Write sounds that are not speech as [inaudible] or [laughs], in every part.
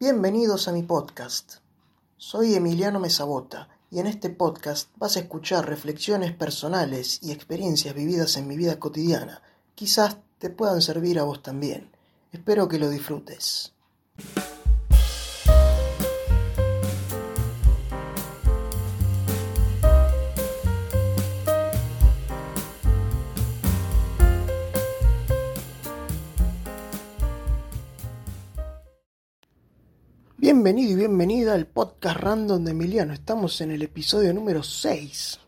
Bienvenidos a mi podcast. Soy Emiliano Mesabota y en este podcast vas a escuchar reflexiones personales y experiencias vividas en mi vida cotidiana. Quizás te puedan servir a vos también. Espero que lo disfrutes. Bienvenido y bienvenida al podcast random de Emiliano. Estamos en el episodio número 6.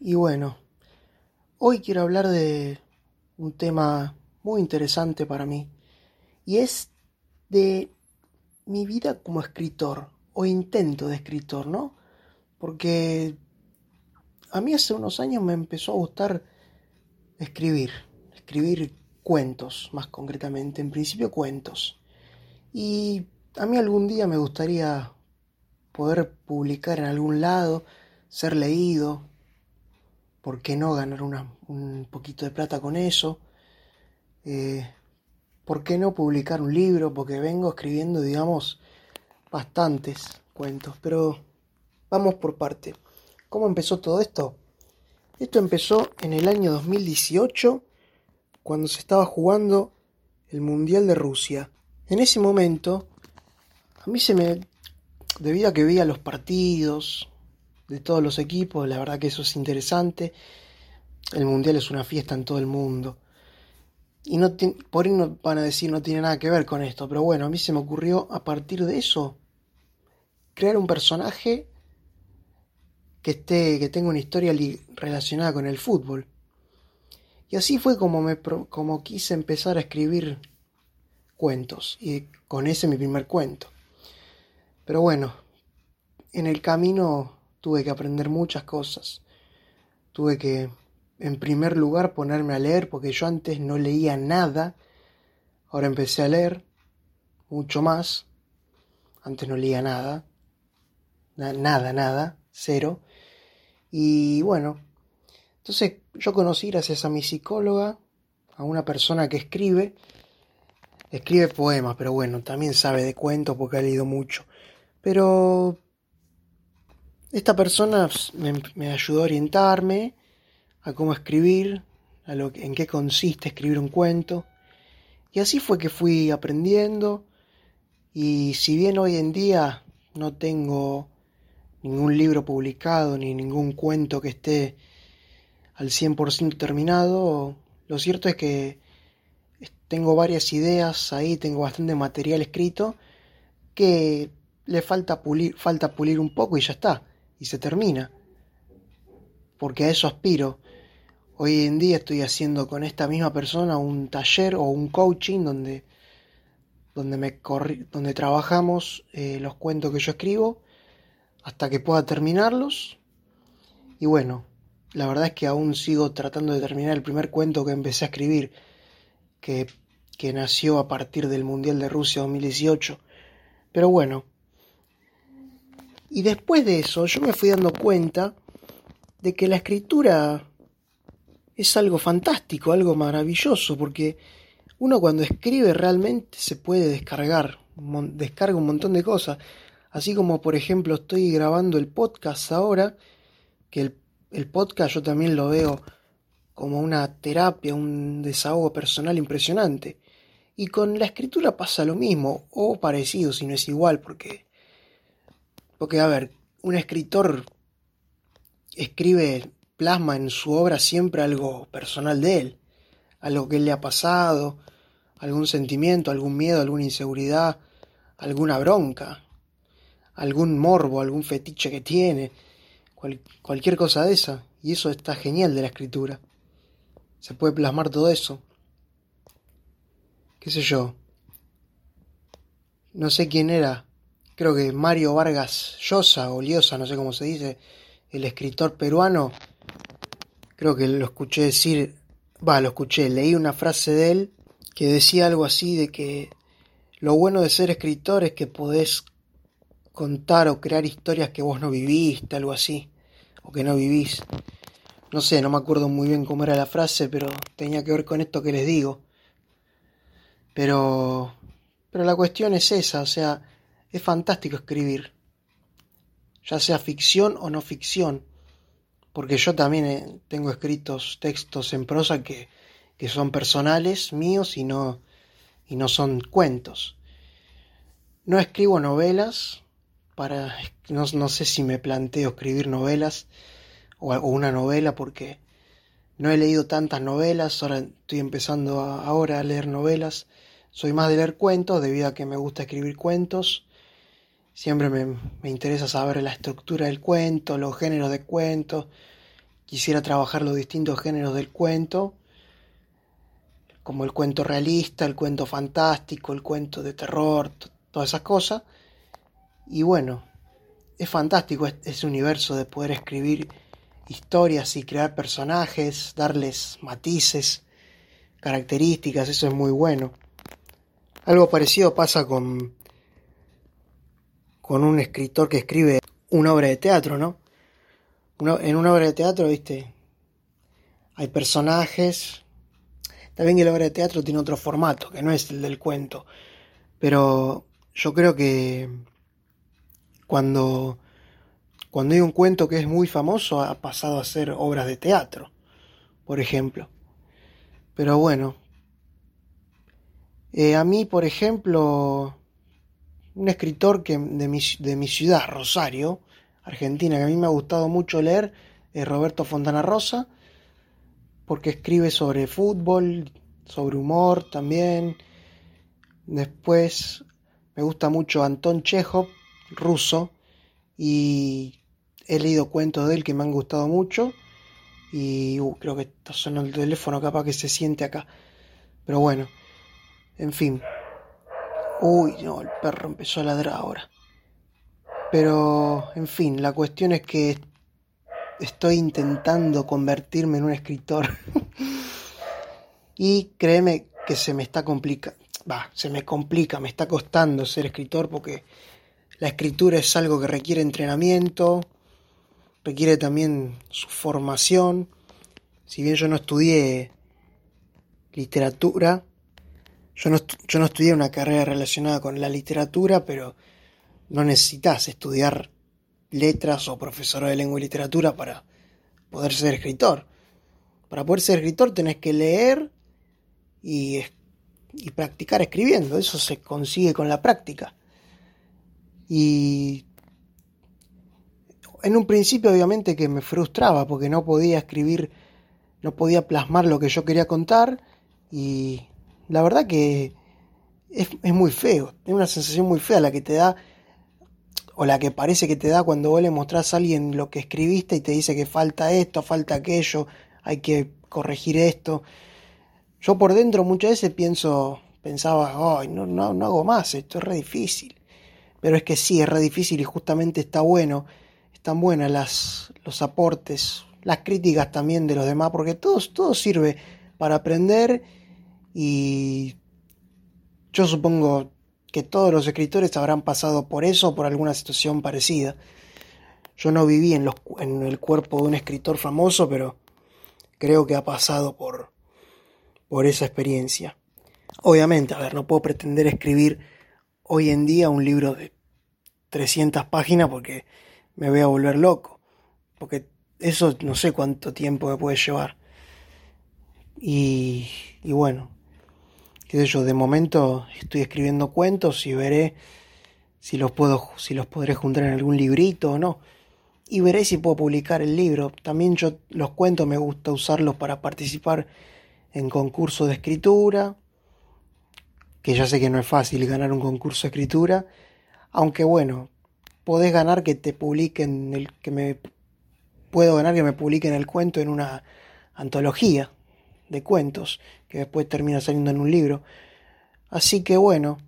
Y bueno, hoy quiero hablar de un tema muy interesante para mí. Y es de mi vida como escritor, o intento de escritor, ¿no? Porque a mí hace unos años me empezó a gustar escribir, escribir cuentos, más concretamente, en principio cuentos. Y a mí algún día me gustaría poder publicar en algún lado, ser leído, ¿por qué no ganar un poquito de plata con eso? Eh, ¿Por qué no publicar un libro? Porque vengo escribiendo, digamos, bastantes cuentos, pero vamos por parte. ¿Cómo empezó todo esto? Esto empezó en el año 2018, cuando se estaba jugando el Mundial de Rusia. En ese momento a mí se me, debido a que veía los partidos de todos los equipos, la verdad que eso es interesante. El mundial es una fiesta en todo el mundo. Y no por ahí no van a decir no tiene nada que ver con esto, pero bueno, a mí se me ocurrió a partir de eso crear un personaje que esté que tenga una historia relacionada con el fútbol. Y así fue como me como quise empezar a escribir cuentos y con ese mi primer cuento. Pero bueno, en el camino tuve que aprender muchas cosas. Tuve que, en primer lugar, ponerme a leer, porque yo antes no leía nada. Ahora empecé a leer mucho más. Antes no leía nada. nada, nada, cero. Y bueno, entonces yo conocí gracias a mi psicóloga, a una persona que escribe, escribe poemas, pero bueno, también sabe de cuentos porque ha leído mucho. Pero esta persona me, ayudó a orientarme a cómo escribir, a lo, en qué consiste escribir un cuento. Y así fue que fui aprendiendo. Y si bien hoy en día no tengo ningún libro publicado ni ningún cuento que esté al 100% terminado, lo cierto es que tengo varias ideas ahí, tengo bastante material escrito que le falta pulir, falta pulir un poco y ya está, y se termina. Porque a eso aspiro. Hoy en día estoy haciendo con esta misma persona un taller o un coaching donde, donde, me donde trabajamos eh, los cuentos que yo escribo hasta que pueda terminarlos. Y bueno, la verdad es que aún sigo tratando de terminar el primer cuento que empecé a escribir, que, que nació a partir del Mundial de Rusia 2018. Pero bueno, y después de eso yo me fui dando cuenta de que la escritura es algo fantástico, algo maravilloso, porque uno cuando escribe realmente se puede descargar, descarga un montón de cosas. Así como por ejemplo estoy grabando el podcast ahora, que el, el podcast yo también lo veo como una terapia, un desahogo personal impresionante. Y con la escritura pasa lo mismo, o parecido, si no es igual, porque porque, a ver, un escritor escribe, plasma en su obra siempre algo personal de él, algo que le ha pasado, algún sentimiento, algún miedo, alguna inseguridad, alguna bronca, algún morbo, algún fetiche que tiene, cualquier cosa de esa. Y eso está genial de la escritura. Se puede plasmar todo eso. ¿Qué sé yo? No sé quién era creo que Mario Vargas Llosa o Liosa, no sé cómo se dice, el escritor peruano, creo que lo escuché decir, va, lo escuché, leí una frase de él que decía algo así de que lo bueno de ser escritor es que podés contar o crear historias que vos no viviste, algo así, o que no vivís. No sé, no me acuerdo muy bien cómo era la frase, pero tenía que ver con esto que les digo. Pero Pero la cuestión es esa, o sea, es fantástico escribir, ya sea ficción o no ficción, porque yo también eh, tengo escritos textos en prosa que, que son personales míos y no, y no son cuentos. No escribo novelas, para no, no sé si me planteo escribir novelas o, una novela porque no he leído tantas novelas, ahora estoy empezando ahora a leer novelas. Soy más de leer cuentos debido a que me gusta escribir cuentos. Siempre me, me interesa saber la estructura del cuento, los géneros de cuentos. Quisiera trabajar los distintos géneros del cuento, como el cuento realista, el cuento fantástico, el cuento de terror, todas esas cosas. Y bueno, es fantástico ese universo de poder escribir historias y crear personajes, darles matices, características, eso es muy bueno. Algo parecido pasa con, con un escritor que escribe una obra de teatro, ¿no? en una obra de teatro, viste, hay personajes. También que la obra de teatro tiene otro formato, que no es el del cuento. Pero yo creo que cuando, cuando hay un cuento que es muy famoso ha pasado a ser obras de teatro, por ejemplo. Pero bueno, eh, a mí, por ejemplo, un escritor que, de, mi, de mi ciudad, Rosario, Argentina, que a mí me ha gustado mucho leer, es Roberto Fontana Rosa, porque escribe sobre fútbol, sobre humor también. Después me gusta mucho Anton Chekhov, ruso, y he leído cuentos de él que me han gustado mucho. Y uh, creo que está sonando el teléfono, capaz que se siente acá. Pero bueno, en fin. Uy, no, el perro empezó a ladrar ahora. Pero, en fin, la cuestión es que estoy intentando convertirme en un escritor. [laughs] y créeme que se me está complicando va, se me complica, me está costando ser escritor porque la escritura es algo que requiere entrenamiento, requiere también su formación. Si bien yo no estudié literatura, yo no, yo no estudié una carrera relacionada con la literatura, pero no necesitas estudiar letras o profesor de lengua y literatura para poder ser escritor. Para poder ser escritor tenés que leer y y practicar escribiendo. Eso se consigue con la práctica. Y en un principio obviamente que me frustraba porque no podía escribir, no podía plasmar lo que yo quería contar y la verdad que es, es muy feo, es una sensación muy fea la que te da o la que parece que te da cuando vos le mostrás a alguien lo que escribiste y te dice que falta esto, falta aquello, hay que corregir esto. Yo por dentro muchas veces pienso, pensaba, ay, no, no, no hago más, esto es re difícil. Pero es que sí, es re difícil y justamente está bueno, están buenas las, los aportes, las críticas también de los demás, porque todo, todo sirve para aprender y yo supongo que todos los escritores habrán pasado por eso por alguna situación parecida. Yo no viví en el cuerpo de un escritor famoso, pero creo que ha pasado por, por esa experiencia. Obviamente, a ver, no puedo pretender escribir hoy en día un libro de 300 páginas porque me voy a volver loco. Porque eso no sé cuánto tiempo me puede llevar. Y, y bueno, yo, de momento estoy escribiendo cuentos y veré si los puedo, si los podré juntar en algún librito o no. Y veré si puedo publicar el libro. También yo los cuentos me gusta usarlos para participar en concurso de escritura, que ya sé que no es fácil ganar un concurso de escritura, aunque bueno, podés ganar que te publiquen el que me puedo ganar que me publiquen el cuento en una antología de cuentos que después termina saliendo en un libro. Así que bueno,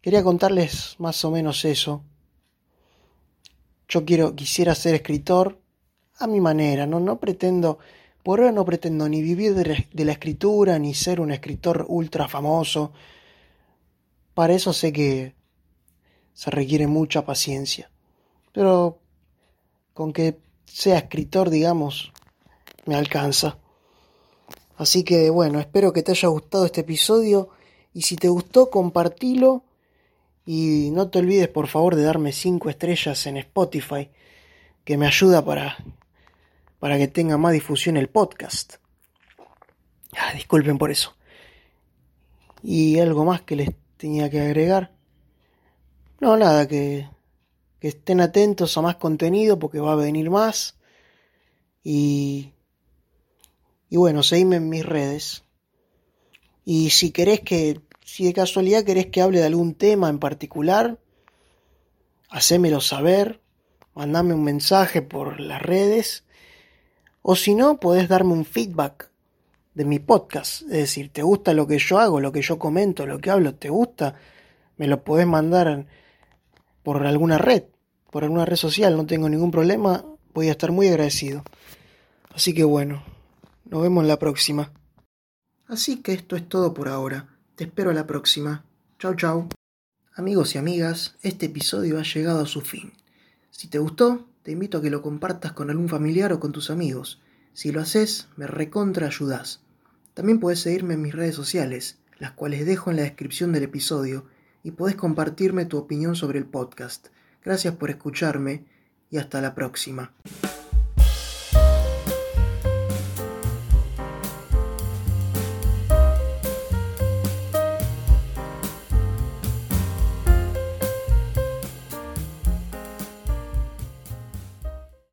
quería contarles más o menos eso. Yo quiero quisiera ser escritor a mi manera, no no pretendo por ahora no pretendo ni vivir de la escritura, ni ser un escritor ultra famoso. Para eso sé que se requiere mucha paciencia. Pero con que sea escritor, digamos, me alcanza. Así que bueno, espero que te haya gustado este episodio Y si te gustó, compartilo. Y no te olvides, por favor, de darme 5 estrellas en Spotify, que me ayuda para, para que tenga más difusión el podcast. Ah, disculpen por eso. Y algo más que les tenía que agregar. No, nada, que, que estén atentos a más contenido porque va a venir más. Y, y bueno, seguime en mis redes. Y si querés que, si de casualidad querés que hable de algún tema en particular, hacémelo saber, mandame un mensaje por las redes, o si no, podés darme un feedback de mi podcast. Es decir, ¿te gusta lo que yo hago, lo que yo comento, lo que hablo? ¿Te gusta? Me lo podés mandar por alguna red, por alguna red social, no tengo ningún problema, voy a estar muy agradecido. Así que bueno, nos vemos la próxima. Así que esto es todo por ahora. Te espero a la próxima. Chau chau. Amigos y amigas, este episodio ha llegado a su fin. Si te gustó, te invito a que lo compartas con algún familiar o con tus amigos. Si lo haces, me recontra ayudás. También puedes seguirme en mis redes sociales, las cuales dejo en la descripción del episodio, y podés compartirme tu opinión sobre el podcast. Gracias por escucharme y hasta la próxima.